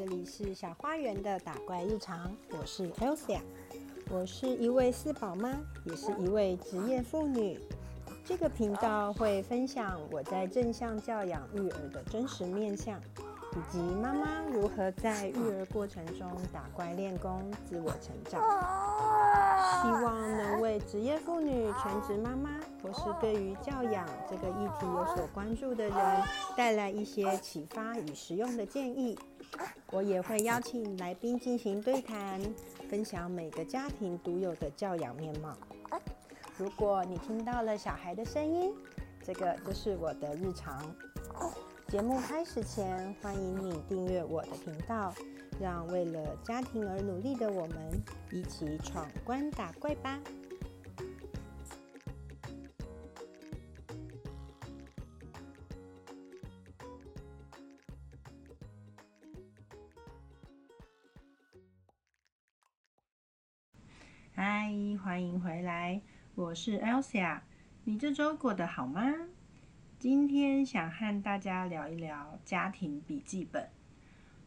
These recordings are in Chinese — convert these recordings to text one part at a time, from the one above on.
这里是小花园的打怪日常，我是 Elsa，我是一位四宝妈，也是一位职业妇女。这个频道会分享我在正向教养育儿的真实面相，以及妈妈如何在育儿过程中打怪练功、自我成长。希望能为职业妇女、全职妈妈或是对于教养这个议题有所关注的人带来一些启发与实用的建议。我也会邀请来宾进行对谈，分享每个家庭独有的教养面貌。如果你听到了小孩的声音，这个就是我的日常。节目开始前，欢迎你订阅我的频道，让为了家庭而努力的我们一起闯关打怪吧！嗨，欢迎回来，我是 Elsa。你这周过得好吗？今天想和大家聊一聊家庭笔记本。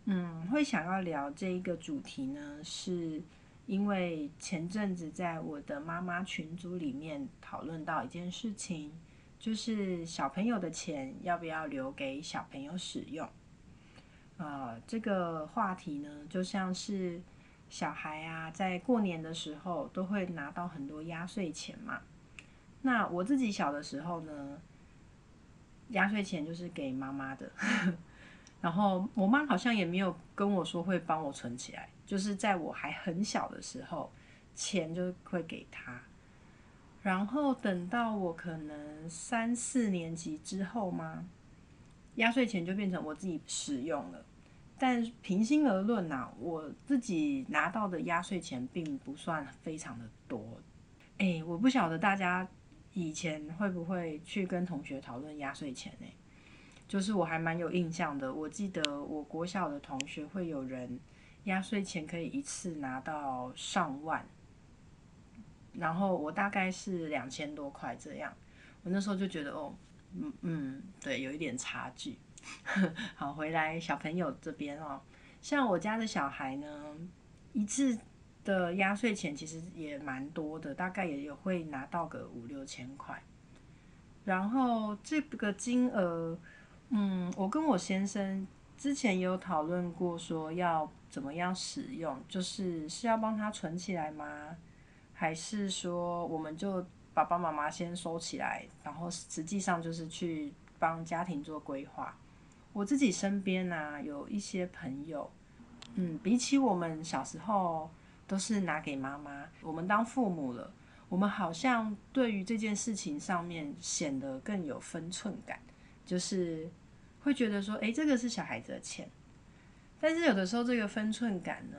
嗯，会想要聊这一个主题呢，是因为前阵子在我的妈妈群组里面讨论到一件事情，就是小朋友的钱要不要留给小朋友使用。呃，这个话题呢，就像是小孩啊，在过年的时候都会拿到很多压岁钱嘛。那我自己小的时候呢，压岁钱就是给妈妈的，然后我妈好像也没有跟我说会帮我存起来，就是在我还很小的时候，钱就会给她。然后等到我可能三四年级之后嘛，压岁钱就变成我自己使用了。但平心而论呐，我自己拿到的压岁钱并不算非常的多。哎，我不晓得大家。以前会不会去跟同学讨论压岁钱呢？就是我还蛮有印象的。我记得我国小的同学会有人压岁钱可以一次拿到上万，然后我大概是两千多块这样。我那时候就觉得哦，嗯嗯，对，有一点差距。好，回来小朋友这边哦，像我家的小孩呢，一次。的压岁钱其实也蛮多的，大概也有会拿到个五六千块。然后这个金额，嗯，我跟我先生之前也有讨论过，说要怎么样使用，就是是要帮他存起来吗？还是说我们就爸爸妈妈先收起来，然后实际上就是去帮家庭做规划？我自己身边呢有一些朋友，嗯，比起我们小时候。都是拿给妈妈。我们当父母了，我们好像对于这件事情上面显得更有分寸感，就是会觉得说，哎，这个是小孩子的钱。但是有的时候，这个分寸感呢，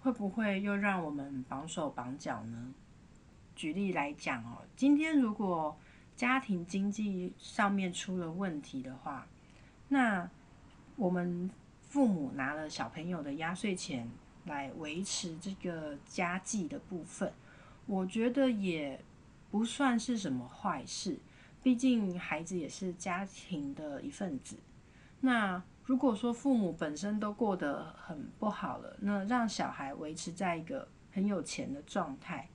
会不会又让我们绑手绑脚呢？举例来讲哦，今天如果家庭经济上面出了问题的话，那我们父母拿了小朋友的压岁钱。来维持这个家计的部分，我觉得也不算是什么坏事。毕竟孩子也是家庭的一份子。那如果说父母本身都过得很不好了，那让小孩维持在一个很有钱的状态，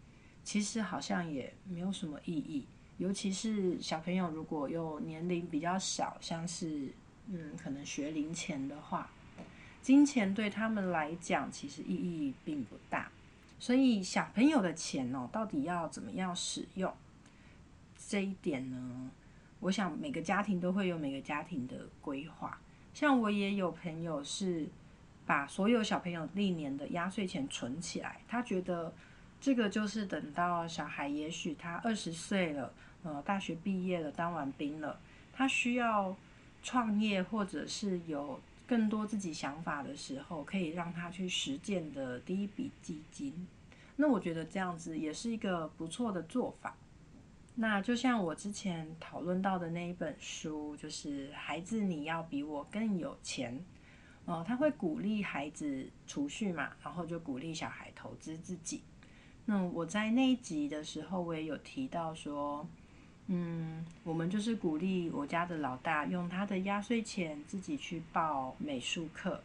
其实好像也没有什么意义。尤其是小朋友如果又年龄比较小，像是嗯可能学龄前的话。金钱对他们来讲其实意义并不大，所以小朋友的钱哦，到底要怎么样使用？这一点呢，我想每个家庭都会有每个家庭的规划。像我也有朋友是把所有小朋友历年的压岁钱存起来，他觉得这个就是等到小孩也许他二十岁了，呃，大学毕业了，当完兵了，他需要创业或者是有。更多自己想法的时候，可以让他去实践的第一笔基金。那我觉得这样子也是一个不错的做法。那就像我之前讨论到的那一本书，就是《孩子你要比我更有钱》。哦，他会鼓励孩子储蓄嘛，然后就鼓励小孩投资自己。那我在那一集的时候，我也有提到说。嗯，我们就是鼓励我家的老大用他的压岁钱自己去报美术课，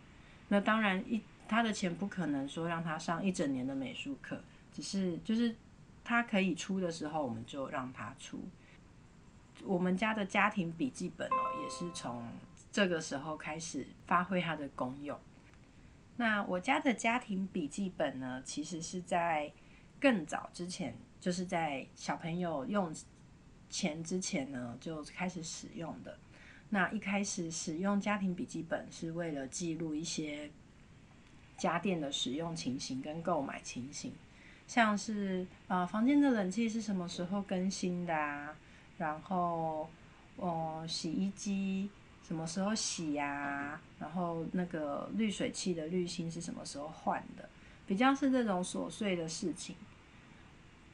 那当然一他的钱不可能说让他上一整年的美术课，只是就是他可以出的时候，我们就让他出。我们家的家庭笔记本哦，也是从这个时候开始发挥它的功用。那我家的家庭笔记本呢，其实是在更早之前，就是在小朋友用钱之前呢，就开始使用的。那一开始使用家庭笔记本是为了记录一些家电的使用情形跟购买情形，像是啊房间的冷气是什么时候更新的啊，然后哦洗衣机什么时候洗呀，然后那个滤水器的滤芯是什么时候换的，比较是这种琐碎的事情。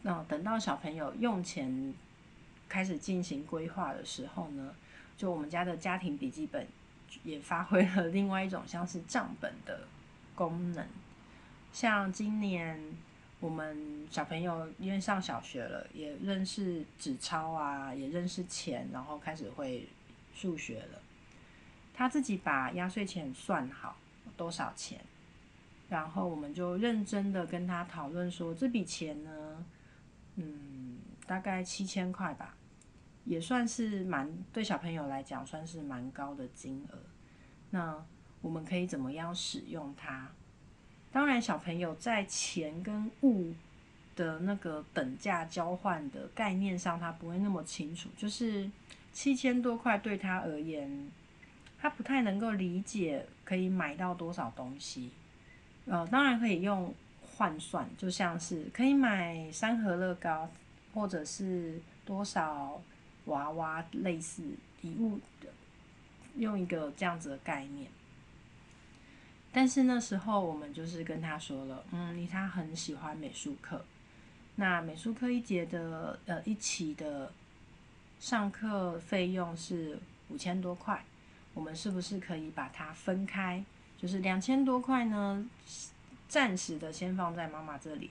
那等到小朋友用钱开始进行规划的时候呢？就我们家的家庭笔记本也发挥了另外一种像是账本的功能。像今年我们小朋友因为上小学了，也认识纸钞啊，也认识钱，然后开始会数学了。他自己把压岁钱算好多少钱，然后我们就认真的跟他讨论说，这笔钱呢，嗯，大概七千块吧。也算是蛮对小朋友来讲算是蛮高的金额，那我们可以怎么样使用它？当然，小朋友在钱跟物的那个等价交换的概念上，他不会那么清楚。就是七千多块对他而言，他不太能够理解可以买到多少东西。呃，当然可以用换算，就像是可以买三盒乐高，或者是多少。娃娃类似礼物的，用一个这样子的概念。但是那时候我们就是跟他说了，嗯，他很喜欢美术课，那美术课一节的呃一期的上课费用是五千多块，我们是不是可以把它分开？就是两千多块呢，暂时的先放在妈妈这里，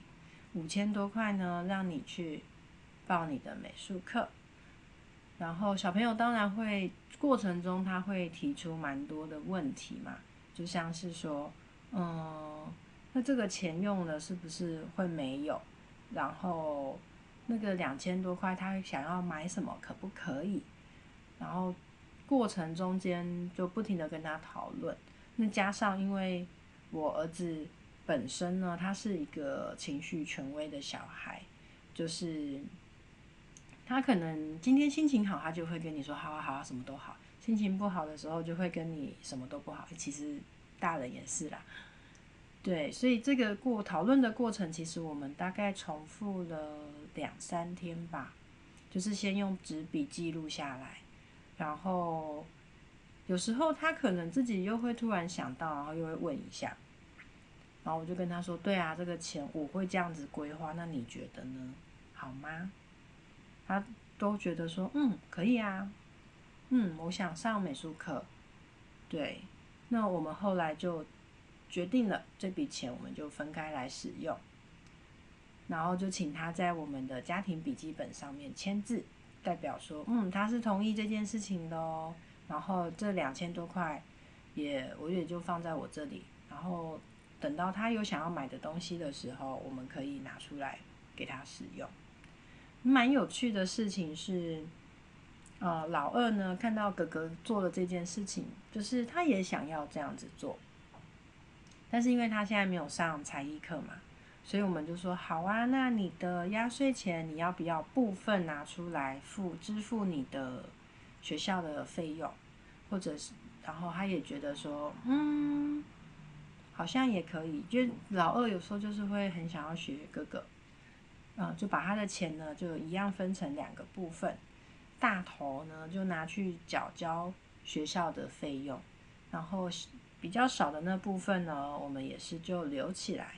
五千多块呢，让你去报你的美术课。然后小朋友当然会过程中他会提出蛮多的问题嘛，就像是说，嗯，那这个钱用了是不是会没有？然后那个两千多块他想要买什么可不可以？然后过程中间就不停的跟他讨论。那加上因为我儿子本身呢，他是一个情绪权威的小孩，就是。他可能今天心情好，他就会跟你说好啊好啊，什么都好。心情不好的时候，就会跟你什么都不好。其实大人也是啦，对，所以这个过讨论的过程，其实我们大概重复了两三天吧，就是先用纸笔记录下来，然后有时候他可能自己又会突然想到，然后又会问一下，然后我就跟他说，对啊，这个钱我会这样子规划，那你觉得呢？好吗？他都觉得说，嗯，可以啊，嗯，我想上美术课，对，那我们后来就决定了这笔钱，我们就分开来使用，然后就请他在我们的家庭笔记本上面签字，代表说，嗯，他是同意这件事情的哦。然后这两千多块也我也就放在我这里，然后等到他有想要买的东西的时候，我们可以拿出来给他使用。蛮有趣的事情是，呃，老二呢看到哥哥做了这件事情，就是他也想要这样子做，但是因为他现在没有上才艺课嘛，所以我们就说好啊，那你的压岁钱你要不要部分拿出来付支付你的学校的费用，或者是，然后他也觉得说，嗯，好像也可以，就老二有时候就是会很想要学哥哥。啊，就把他的钱呢，就一样分成两个部分，大头呢就拿去缴交学校的费用，然后比较少的那部分呢，我们也是就留起来，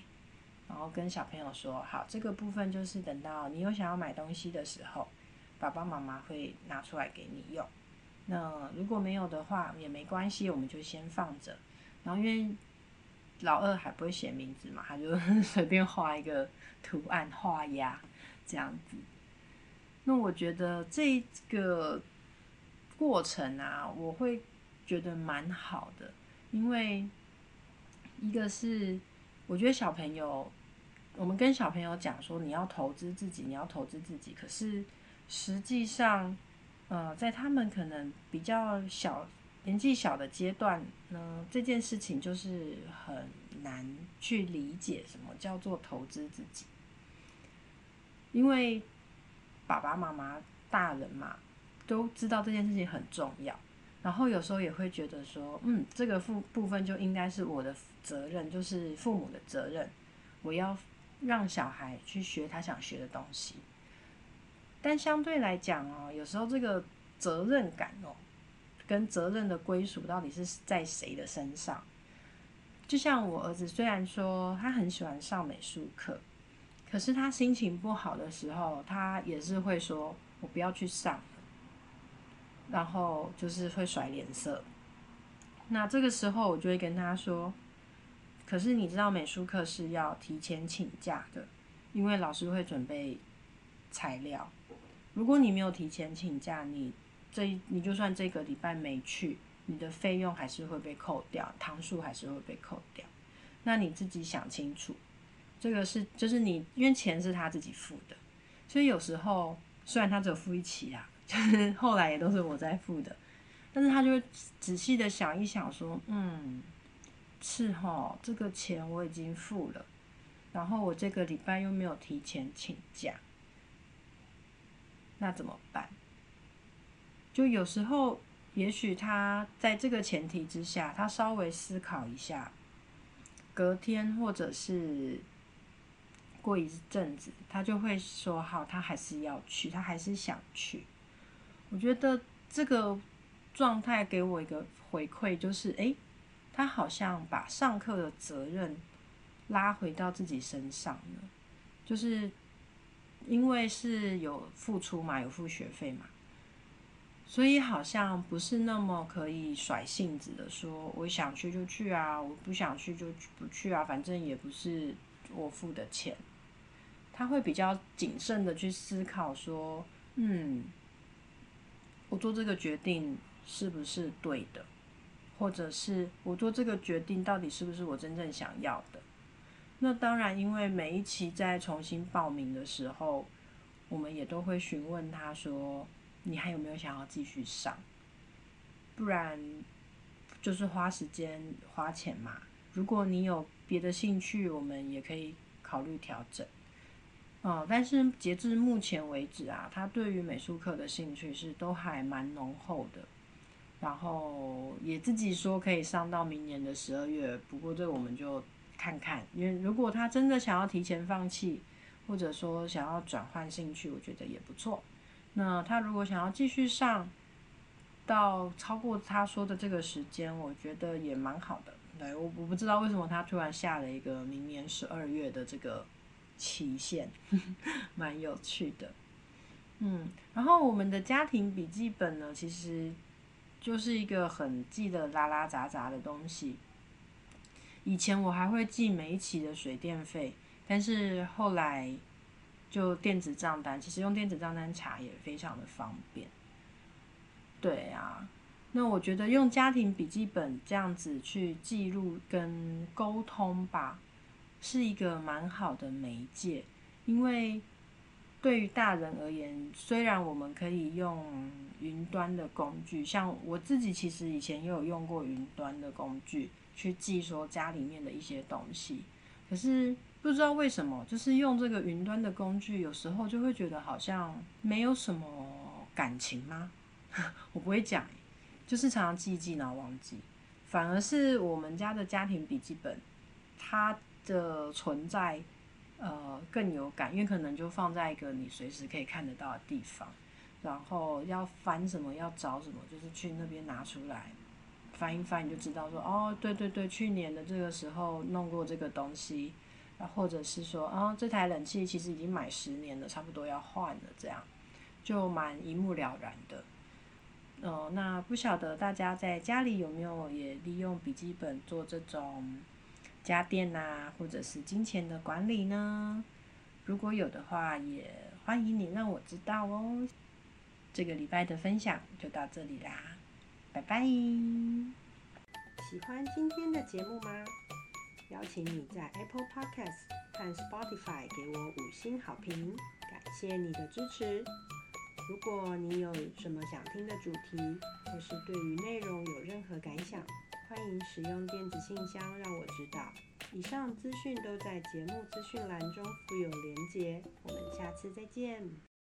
然后跟小朋友说，好，这个部分就是等到你有想要买东西的时候，爸爸妈妈会拿出来给你用。那如果没有的话也没关系，我们就先放着。然后因为老二还不会写名字嘛，他就 随便画一个图案画押这样子。那我觉得这个过程啊，我会觉得蛮好的，因为一个是我觉得小朋友，我们跟小朋友讲说你要投资自己，你要投资自己，可是实际上，呃，在他们可能比较小。年纪小的阶段呢，这件事情就是很难去理解什么叫做投资自己，因为爸爸妈妈大人嘛，都知道这件事情很重要，然后有时候也会觉得说，嗯，这个部部分就应该是我的责任，就是父母的责任，我要让小孩去学他想学的东西，但相对来讲哦，有时候这个责任感哦。跟责任的归属到底是在谁的身上？就像我儿子，虽然说他很喜欢上美术课，可是他心情不好的时候，他也是会说：“我不要去上。”然后就是会甩脸色。那这个时候，我就会跟他说：“可是你知道美术课是要提前请假的，因为老师会准备材料。如果你没有提前请假，你……”这你就算这个礼拜没去，你的费用还是会被扣掉，堂数还是会被扣掉。那你自己想清楚，这个是就是你因为钱是他自己付的，所以有时候虽然他只有付一期啊，就是后来也都是我在付的，但是他就会仔细的想一想说，嗯，是哈，这个钱我已经付了，然后我这个礼拜又没有提前请假，那怎么办？就有时候，也许他在这个前提之下，他稍微思考一下，隔天或者是过一阵子，他就会说：“好，他还是要去，他还是想去。”我觉得这个状态给我一个回馈，就是哎，他好像把上课的责任拉回到自己身上了，就是因为是有付出嘛，有付学费嘛。所以好像不是那么可以甩性子的说，我想去就去啊，我不想去就不去啊，反正也不是我付的钱。他会比较谨慎的去思考说，嗯，我做这个决定是不是对的，或者是我做这个决定到底是不是我真正想要的？那当然，因为每一期在重新报名的时候，我们也都会询问他说。你还有没有想要继续上？不然就是花时间花钱嘛。如果你有别的兴趣，我们也可以考虑调整。哦，但是截至目前为止啊，他对于美术课的兴趣是都还蛮浓厚的。然后也自己说可以上到明年的十二月，不过这我们就看看。因为如果他真的想要提前放弃，或者说想要转换兴趣，我觉得也不错。那他如果想要继续上到超过他说的这个时间，我觉得也蛮好的。对我我不知道为什么他突然下了一个明年十二月的这个期限，蛮有趣的。嗯，然后我们的家庭笔记本呢，其实就是一个很记得拉拉杂杂的东西。以前我还会记每一期的水电费，但是后来。就电子账单，其实用电子账单查也非常的方便。对啊，那我觉得用家庭笔记本这样子去记录跟沟通吧，是一个蛮好的媒介。因为对于大人而言，虽然我们可以用云端的工具，像我自己其实以前也有用过云端的工具去记说家里面的一些东西，可是。不知道为什么，就是用这个云端的工具，有时候就会觉得好像没有什么感情吗？我不会讲，就是常常记一记然后忘记。反而是我们家的家庭笔记本，它的存在呃更有感，因为可能就放在一个你随时可以看得到的地方，然后要翻什么要找什么，就是去那边拿出来翻一翻，你就知道说哦，对对对，去年的这个时候弄过这个东西。或者是说，啊，这台冷气其实已经买十年了，差不多要换了，这样就蛮一目了然的。哦，那不晓得大家在家里有没有也利用笔记本做这种家电呐，或者是金钱的管理呢？如果有的话，也欢迎你让我知道哦。这个礼拜的分享就到这里啦，拜拜。喜欢今天的节目吗？邀请你在 Apple Podcast 和 Spotify 给我五星好评，感谢你的支持。如果你有什么想听的主题，或是对于内容有任何感想，欢迎使用电子信箱让我知道。以上资讯都在节目资讯栏中附有连结。我们下次再见。